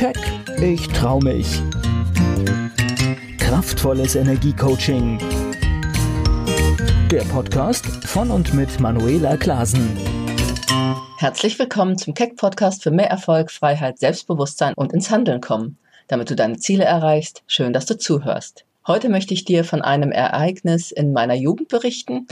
Keck, ich trau mich. Kraftvolles Energiecoaching. Der Podcast von und mit Manuela Klasen. Herzlich willkommen zum Keck Podcast für mehr Erfolg, Freiheit, Selbstbewusstsein und ins Handeln kommen. Damit du deine Ziele erreichst, schön, dass du zuhörst. Heute möchte ich dir von einem Ereignis in meiner Jugend berichten,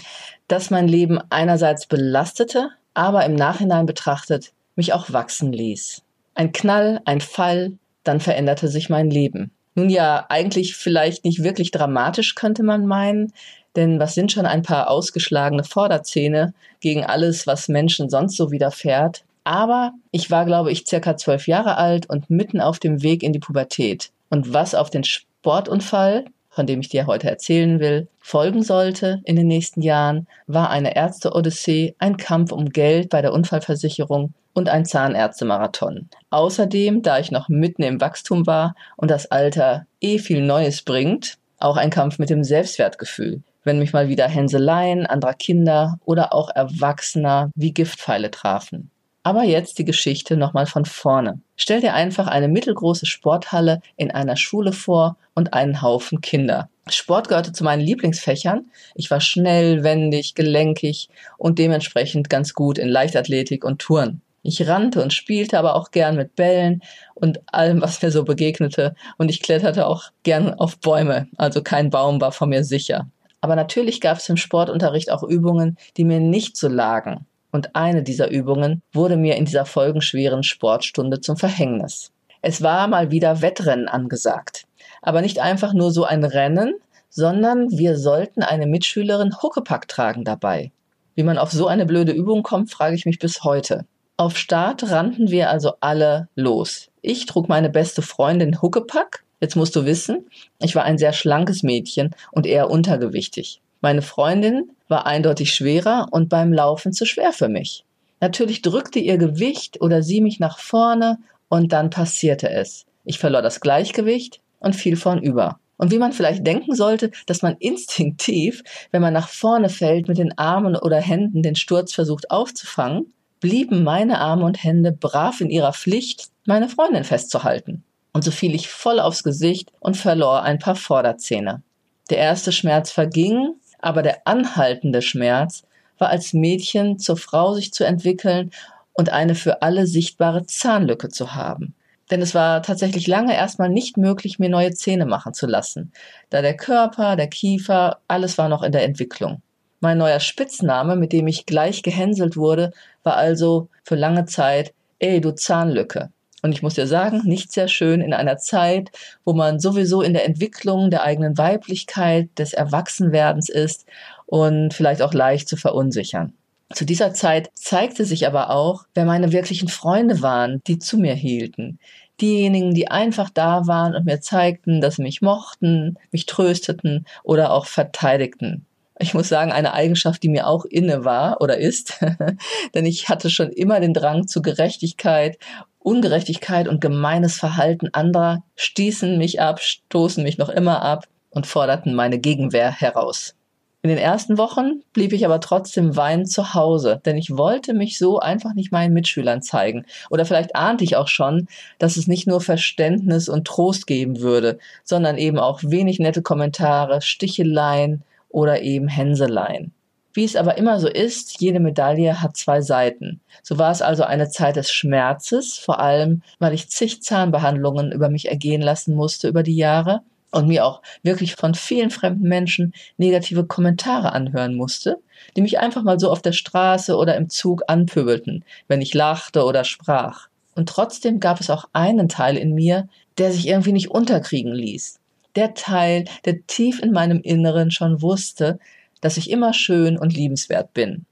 das mein Leben einerseits belastete, aber im Nachhinein betrachtet mich auch wachsen ließ. Ein Knall, ein Fall, dann veränderte sich mein Leben. Nun ja, eigentlich vielleicht nicht wirklich dramatisch, könnte man meinen, denn was sind schon ein paar ausgeschlagene Vorderzähne gegen alles, was Menschen sonst so widerfährt? Aber ich war, glaube ich, circa zwölf Jahre alt und mitten auf dem Weg in die Pubertät. Und was auf den Sportunfall, von dem ich dir heute erzählen will, folgen sollte in den nächsten Jahren, war eine Ärzte-Odyssee, ein Kampf um Geld bei der Unfallversicherung und ein Zahnärztemarathon. Außerdem, da ich noch mitten im Wachstum war und das Alter eh viel Neues bringt, auch ein Kampf mit dem Selbstwertgefühl. Wenn mich mal wieder Hänseleien anderer Kinder oder auch Erwachsener wie Giftpfeile trafen. Aber jetzt die Geschichte nochmal von vorne. Stell dir einfach eine mittelgroße Sporthalle in einer Schule vor und einen Haufen Kinder. Sport gehörte zu meinen Lieblingsfächern. Ich war schnell, wendig, gelenkig und dementsprechend ganz gut in Leichtathletik und Touren. Ich rannte und spielte aber auch gern mit Bällen und allem, was mir so begegnete. Und ich kletterte auch gern auf Bäume. Also kein Baum war vor mir sicher. Aber natürlich gab es im Sportunterricht auch Übungen, die mir nicht so lagen und eine dieser Übungen wurde mir in dieser folgenschweren Sportstunde zum Verhängnis. Es war mal wieder Wettrennen angesagt. Aber nicht einfach nur so ein Rennen, sondern wir sollten eine Mitschülerin Huckepack tragen dabei. Wie man auf so eine blöde Übung kommt, frage ich mich bis heute. Auf Start rannten wir also alle los. Ich trug meine beste Freundin Huckepack. Jetzt musst du wissen, ich war ein sehr schlankes Mädchen und eher untergewichtig. Meine Freundin war eindeutig schwerer und beim Laufen zu schwer für mich. Natürlich drückte ihr Gewicht oder sie mich nach vorne und dann passierte es. Ich verlor das Gleichgewicht und fiel vornüber. Und wie man vielleicht denken sollte, dass man instinktiv, wenn man nach vorne fällt, mit den Armen oder Händen den Sturz versucht aufzufangen, blieben meine Arme und Hände brav in ihrer Pflicht, meine Freundin festzuhalten. Und so fiel ich voll aufs Gesicht und verlor ein paar Vorderzähne. Der erste Schmerz verging, aber der anhaltende Schmerz war als Mädchen zur Frau sich zu entwickeln und eine für alle sichtbare Zahnlücke zu haben. Denn es war tatsächlich lange erstmal nicht möglich, mir neue Zähne machen zu lassen, da der Körper, der Kiefer, alles war noch in der Entwicklung. Mein neuer Spitzname, mit dem ich gleich gehänselt wurde, war also für lange Zeit, ey, du Zahnlücke. Und ich muss dir sagen, nicht sehr schön in einer Zeit, wo man sowieso in der Entwicklung der eigenen Weiblichkeit, des Erwachsenwerdens ist und vielleicht auch leicht zu verunsichern. Zu dieser Zeit zeigte sich aber auch, wer meine wirklichen Freunde waren, die zu mir hielten. Diejenigen, die einfach da waren und mir zeigten, dass sie mich mochten, mich trösteten oder auch verteidigten. Ich muss sagen, eine Eigenschaft, die mir auch inne war oder ist, denn ich hatte schon immer den Drang zu Gerechtigkeit Ungerechtigkeit und gemeines Verhalten anderer stießen mich ab, stoßen mich noch immer ab und forderten meine Gegenwehr heraus. In den ersten Wochen blieb ich aber trotzdem weinend zu Hause, denn ich wollte mich so einfach nicht meinen Mitschülern zeigen. Oder vielleicht ahnte ich auch schon, dass es nicht nur Verständnis und Trost geben würde, sondern eben auch wenig nette Kommentare, Sticheleien oder eben Hänseleien. Wie es aber immer so ist, jede Medaille hat zwei Seiten. So war es also eine Zeit des Schmerzes, vor allem weil ich zig Zahnbehandlungen über mich ergehen lassen musste über die Jahre und mir auch wirklich von vielen fremden Menschen negative Kommentare anhören musste, die mich einfach mal so auf der Straße oder im Zug anpöbelten, wenn ich lachte oder sprach. Und trotzdem gab es auch einen Teil in mir, der sich irgendwie nicht unterkriegen ließ. Der Teil, der tief in meinem Inneren schon wusste, dass ich immer schön und liebenswert bin,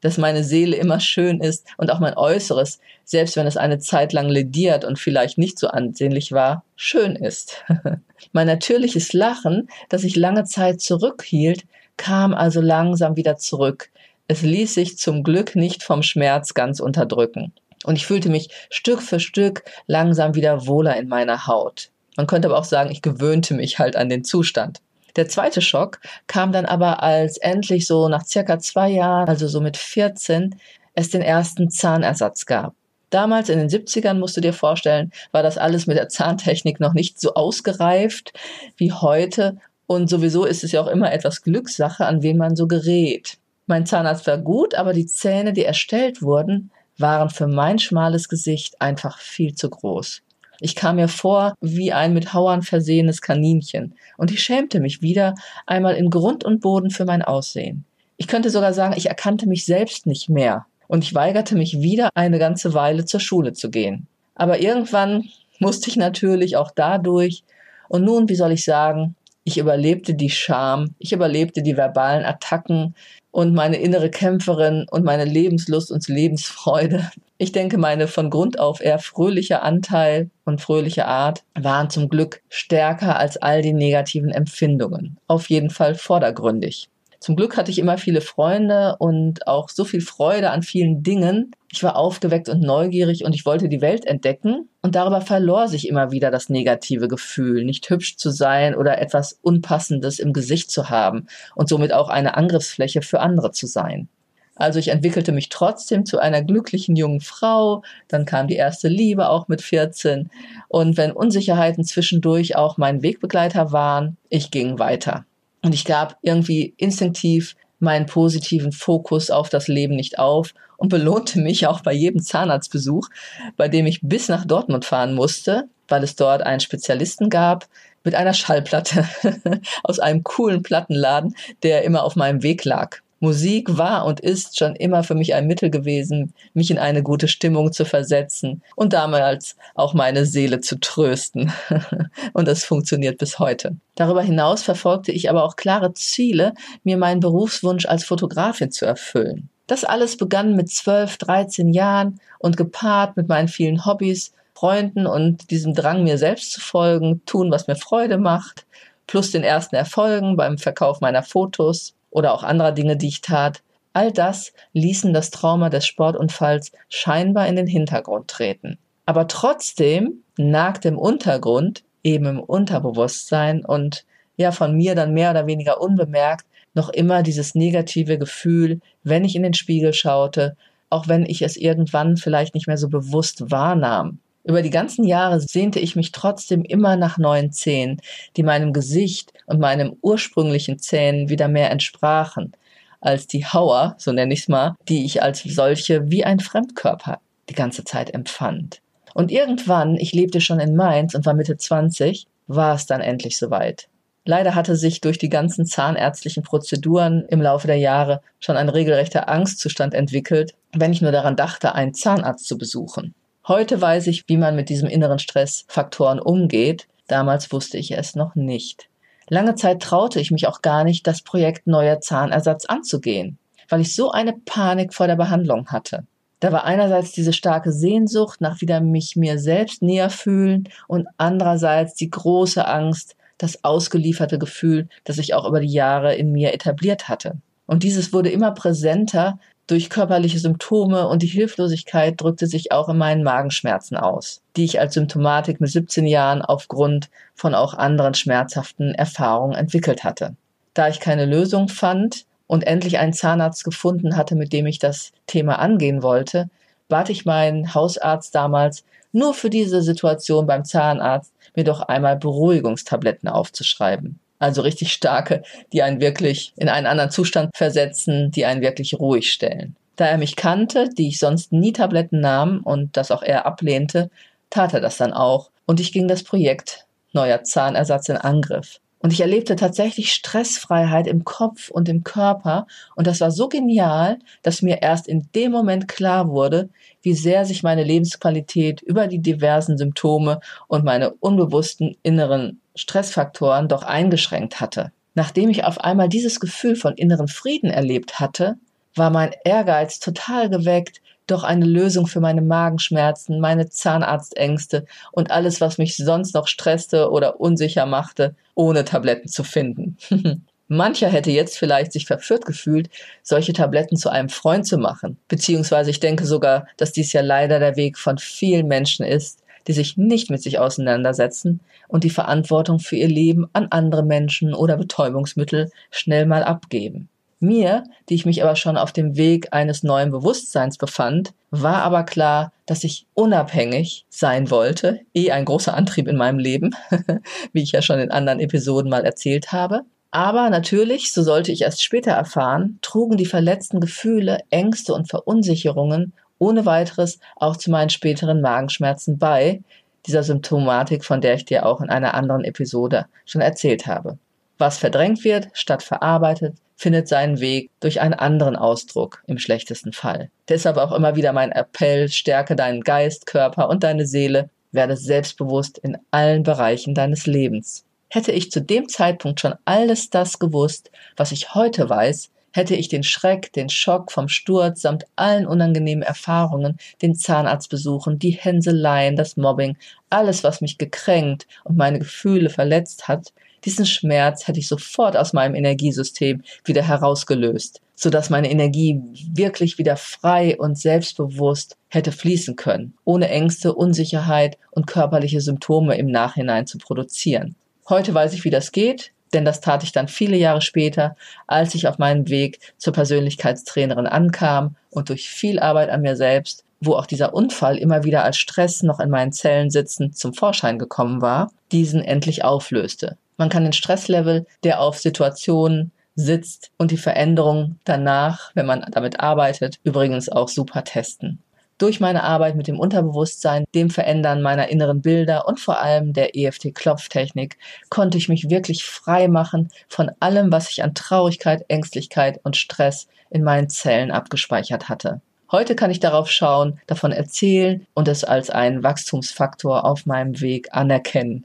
dass meine Seele immer schön ist und auch mein Äußeres, selbst wenn es eine Zeit lang lediert und vielleicht nicht so ansehnlich war, schön ist. mein natürliches Lachen, das sich lange Zeit zurückhielt, kam also langsam wieder zurück. Es ließ sich zum Glück nicht vom Schmerz ganz unterdrücken. Und ich fühlte mich Stück für Stück langsam wieder wohler in meiner Haut. Man könnte aber auch sagen, ich gewöhnte mich halt an den Zustand. Der zweite Schock kam dann aber, als endlich so nach circa zwei Jahren, also so mit 14, es den ersten Zahnersatz gab. Damals in den 70ern, musst du dir vorstellen, war das alles mit der Zahntechnik noch nicht so ausgereift wie heute. Und sowieso ist es ja auch immer etwas Glückssache, an wen man so gerät. Mein Zahnarzt war gut, aber die Zähne, die erstellt wurden, waren für mein schmales Gesicht einfach viel zu groß. Ich kam mir vor wie ein mit Hauern versehenes Kaninchen und ich schämte mich wieder einmal in Grund und Boden für mein Aussehen. Ich könnte sogar sagen, ich erkannte mich selbst nicht mehr und ich weigerte mich wieder eine ganze Weile zur Schule zu gehen. Aber irgendwann musste ich natürlich auch dadurch und nun, wie soll ich sagen, ich überlebte die Scham, ich überlebte die verbalen Attacken und meine innere Kämpferin und meine Lebenslust und Lebensfreude. Ich denke, meine von Grund auf eher fröhliche Anteil und fröhliche Art waren zum Glück stärker als all die negativen Empfindungen. Auf jeden Fall vordergründig. Zum Glück hatte ich immer viele Freunde und auch so viel Freude an vielen Dingen. Ich war aufgeweckt und neugierig und ich wollte die Welt entdecken. Und darüber verlor sich immer wieder das negative Gefühl, nicht hübsch zu sein oder etwas Unpassendes im Gesicht zu haben und somit auch eine Angriffsfläche für andere zu sein. Also ich entwickelte mich trotzdem zu einer glücklichen jungen Frau. Dann kam die erste Liebe auch mit 14. Und wenn Unsicherheiten zwischendurch auch mein Wegbegleiter waren, ich ging weiter. Und ich gab irgendwie instinktiv meinen positiven Fokus auf das Leben nicht auf und belohnte mich auch bei jedem Zahnarztbesuch, bei dem ich bis nach Dortmund fahren musste, weil es dort einen Spezialisten gab, mit einer Schallplatte aus einem coolen Plattenladen, der immer auf meinem Weg lag. Musik war und ist schon immer für mich ein Mittel gewesen, mich in eine gute Stimmung zu versetzen und damals auch meine Seele zu trösten. und das funktioniert bis heute. Darüber hinaus verfolgte ich aber auch klare Ziele, mir meinen Berufswunsch als Fotografin zu erfüllen. Das alles begann mit 12, 13 Jahren und gepaart mit meinen vielen Hobbys, Freunden und diesem Drang, mir selbst zu folgen, tun, was mir Freude macht, plus den ersten Erfolgen beim Verkauf meiner Fotos oder auch anderer Dinge, die ich tat, all das ließen das Trauma des Sportunfalls scheinbar in den Hintergrund treten. Aber trotzdem nagte im Untergrund, eben im Unterbewusstsein und ja von mir dann mehr oder weniger unbemerkt, noch immer dieses negative Gefühl, wenn ich in den Spiegel schaute, auch wenn ich es irgendwann vielleicht nicht mehr so bewusst wahrnahm. Über die ganzen Jahre sehnte ich mich trotzdem immer nach neuen Zähnen, die meinem Gesicht und meinem ursprünglichen Zähnen wieder mehr entsprachen, als die Hauer, so nenne ich es mal, die ich als solche wie ein Fremdkörper die ganze Zeit empfand. Und irgendwann, ich lebte schon in Mainz und war Mitte 20, war es dann endlich soweit. Leider hatte sich durch die ganzen zahnärztlichen Prozeduren im Laufe der Jahre schon ein regelrechter Angstzustand entwickelt, wenn ich nur daran dachte, einen Zahnarzt zu besuchen. Heute weiß ich, wie man mit diesem inneren Stressfaktoren umgeht. Damals wusste ich es noch nicht. Lange Zeit traute ich mich auch gar nicht, das Projekt neuer Zahnersatz anzugehen, weil ich so eine Panik vor der Behandlung hatte. Da war einerseits diese starke Sehnsucht nach wieder mich mir selbst näher fühlen und andererseits die große Angst, das ausgelieferte Gefühl, das sich auch über die Jahre in mir etabliert hatte. Und dieses wurde immer präsenter, durch körperliche Symptome und die Hilflosigkeit drückte sich auch in meinen Magenschmerzen aus, die ich als Symptomatik mit 17 Jahren aufgrund von auch anderen schmerzhaften Erfahrungen entwickelt hatte. Da ich keine Lösung fand und endlich einen Zahnarzt gefunden hatte, mit dem ich das Thema angehen wollte, bat ich meinen Hausarzt damals, nur für diese Situation beim Zahnarzt mir doch einmal Beruhigungstabletten aufzuschreiben. Also richtig starke, die einen wirklich in einen anderen Zustand versetzen, die einen wirklich ruhig stellen. Da er mich kannte, die ich sonst nie Tabletten nahm und das auch er ablehnte, tat er das dann auch und ich ging das Projekt neuer Zahnersatz in Angriff. Und ich erlebte tatsächlich Stressfreiheit im Kopf und im Körper. Und das war so genial, dass mir erst in dem Moment klar wurde, wie sehr sich meine Lebensqualität über die diversen Symptome und meine unbewussten inneren Stressfaktoren doch eingeschränkt hatte. Nachdem ich auf einmal dieses Gefühl von inneren Frieden erlebt hatte, war mein Ehrgeiz total geweckt, doch eine Lösung für meine Magenschmerzen, meine Zahnarztängste und alles, was mich sonst noch stresste oder unsicher machte, ohne Tabletten zu finden. Mancher hätte jetzt vielleicht sich verführt gefühlt, solche Tabletten zu einem Freund zu machen. Beziehungsweise ich denke sogar, dass dies ja leider der Weg von vielen Menschen ist, die sich nicht mit sich auseinandersetzen und die Verantwortung für ihr Leben an andere Menschen oder Betäubungsmittel schnell mal abgeben. Mir, die ich mich aber schon auf dem Weg eines neuen Bewusstseins befand, war aber klar, dass ich unabhängig sein wollte, eh ein großer Antrieb in meinem Leben, wie ich ja schon in anderen Episoden mal erzählt habe. Aber natürlich, so sollte ich erst später erfahren, trugen die verletzten Gefühle, Ängste und Verunsicherungen ohne weiteres auch zu meinen späteren Magenschmerzen bei, dieser Symptomatik, von der ich dir auch in einer anderen Episode schon erzählt habe. Was verdrängt wird, statt verarbeitet, findet seinen Weg durch einen anderen Ausdruck im schlechtesten Fall. Deshalb auch immer wieder mein Appell, stärke deinen Geist, Körper und deine Seele, werde selbstbewusst in allen Bereichen deines Lebens. Hätte ich zu dem Zeitpunkt schon alles das gewusst, was ich heute weiß, hätte ich den Schreck, den Schock vom Sturz samt allen unangenehmen Erfahrungen, den Zahnarztbesuchen, die Hänseleien, das Mobbing, alles, was mich gekränkt und meine Gefühle verletzt hat, diesen Schmerz hätte ich sofort aus meinem Energiesystem wieder herausgelöst, sodass meine Energie wirklich wieder frei und selbstbewusst hätte fließen können, ohne Ängste, Unsicherheit und körperliche Symptome im Nachhinein zu produzieren. Heute weiß ich, wie das geht, denn das tat ich dann viele Jahre später, als ich auf meinem Weg zur Persönlichkeitstrainerin ankam und durch viel Arbeit an mir selbst, wo auch dieser Unfall immer wieder als Stress noch in meinen Zellen sitzend zum Vorschein gekommen war, diesen endlich auflöste. Man kann den Stresslevel, der auf Situationen sitzt und die Veränderung danach, wenn man damit arbeitet, übrigens auch super testen. Durch meine Arbeit mit dem Unterbewusstsein, dem Verändern meiner inneren Bilder und vor allem der EFT-Klopftechnik konnte ich mich wirklich frei machen von allem, was ich an Traurigkeit, Ängstlichkeit und Stress in meinen Zellen abgespeichert hatte. Heute kann ich darauf schauen, davon erzählen und es als einen Wachstumsfaktor auf meinem Weg anerkennen.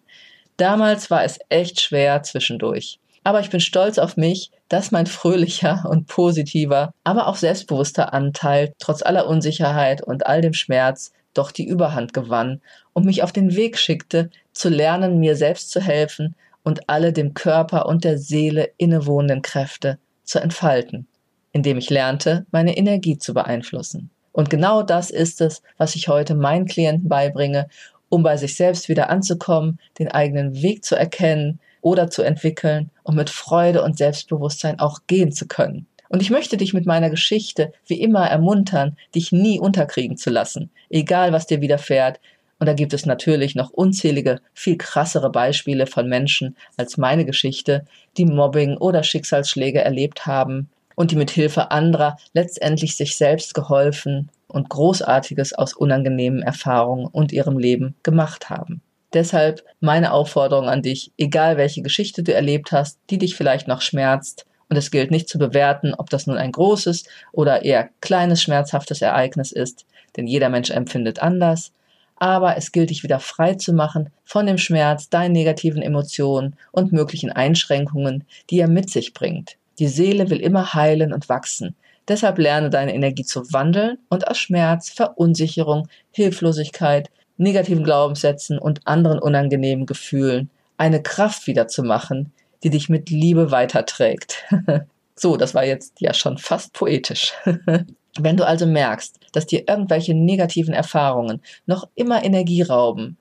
Damals war es echt schwer zwischendurch. Aber ich bin stolz auf mich, dass mein fröhlicher und positiver, aber auch selbstbewusster Anteil trotz aller Unsicherheit und all dem Schmerz doch die Überhand gewann und mich auf den Weg schickte, zu lernen, mir selbst zu helfen und alle dem Körper und der Seele innewohnenden Kräfte zu entfalten, indem ich lernte, meine Energie zu beeinflussen. Und genau das ist es, was ich heute meinen Klienten beibringe um bei sich selbst wieder anzukommen, den eigenen Weg zu erkennen oder zu entwickeln und mit Freude und Selbstbewusstsein auch gehen zu können. Und ich möchte dich mit meiner Geschichte wie immer ermuntern, dich nie unterkriegen zu lassen, egal was dir widerfährt. Und da gibt es natürlich noch unzählige, viel krassere Beispiele von Menschen als meine Geschichte, die Mobbing oder Schicksalsschläge erlebt haben und die mit Hilfe anderer letztendlich sich selbst geholfen und Großartiges aus unangenehmen Erfahrungen und ihrem Leben gemacht haben. Deshalb meine Aufforderung an dich, egal welche Geschichte du erlebt hast, die dich vielleicht noch schmerzt, und es gilt nicht zu bewerten, ob das nun ein großes oder eher kleines schmerzhaftes Ereignis ist, denn jeder Mensch empfindet anders, aber es gilt dich wieder frei zu machen von dem Schmerz, deinen negativen Emotionen und möglichen Einschränkungen, die er mit sich bringt. Die Seele will immer heilen und wachsen. Deshalb lerne deine Energie zu wandeln und aus Schmerz, Verunsicherung, Hilflosigkeit, negativen Glaubenssätzen und anderen unangenehmen Gefühlen eine Kraft wiederzumachen, die dich mit Liebe weiterträgt. so, das war jetzt ja schon fast poetisch. Wenn du also merkst, dass dir irgendwelche negativen Erfahrungen noch immer Energie rauben,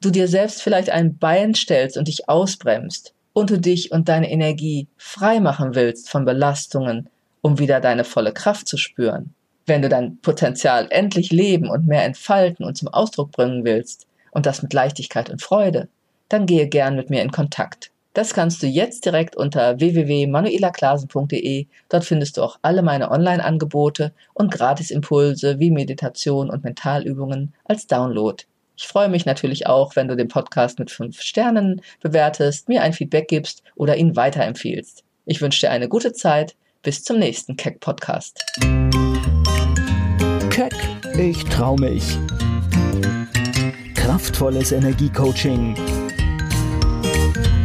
du dir selbst vielleicht ein Bein stellst und dich ausbremst und du dich und deine Energie frei machen willst von Belastungen, um wieder deine volle Kraft zu spüren. Wenn du dein Potenzial endlich leben und mehr entfalten und zum Ausdruck bringen willst, und das mit Leichtigkeit und Freude, dann gehe gern mit mir in Kontakt. Das kannst du jetzt direkt unter www.manuelaklasen.de. Dort findest du auch alle meine Online-Angebote und Gratisimpulse wie Meditation und Mentalübungen als Download. Ich freue mich natürlich auch, wenn du den Podcast mit fünf Sternen bewertest, mir ein Feedback gibst oder ihn weiterempfiehlst. Ich wünsche dir eine gute Zeit. Bis zum nächsten Keck Podcast. Keck, ich trau mich. Kraftvolles Energiecoaching.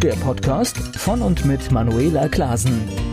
Der Podcast von und mit Manuela Klasen.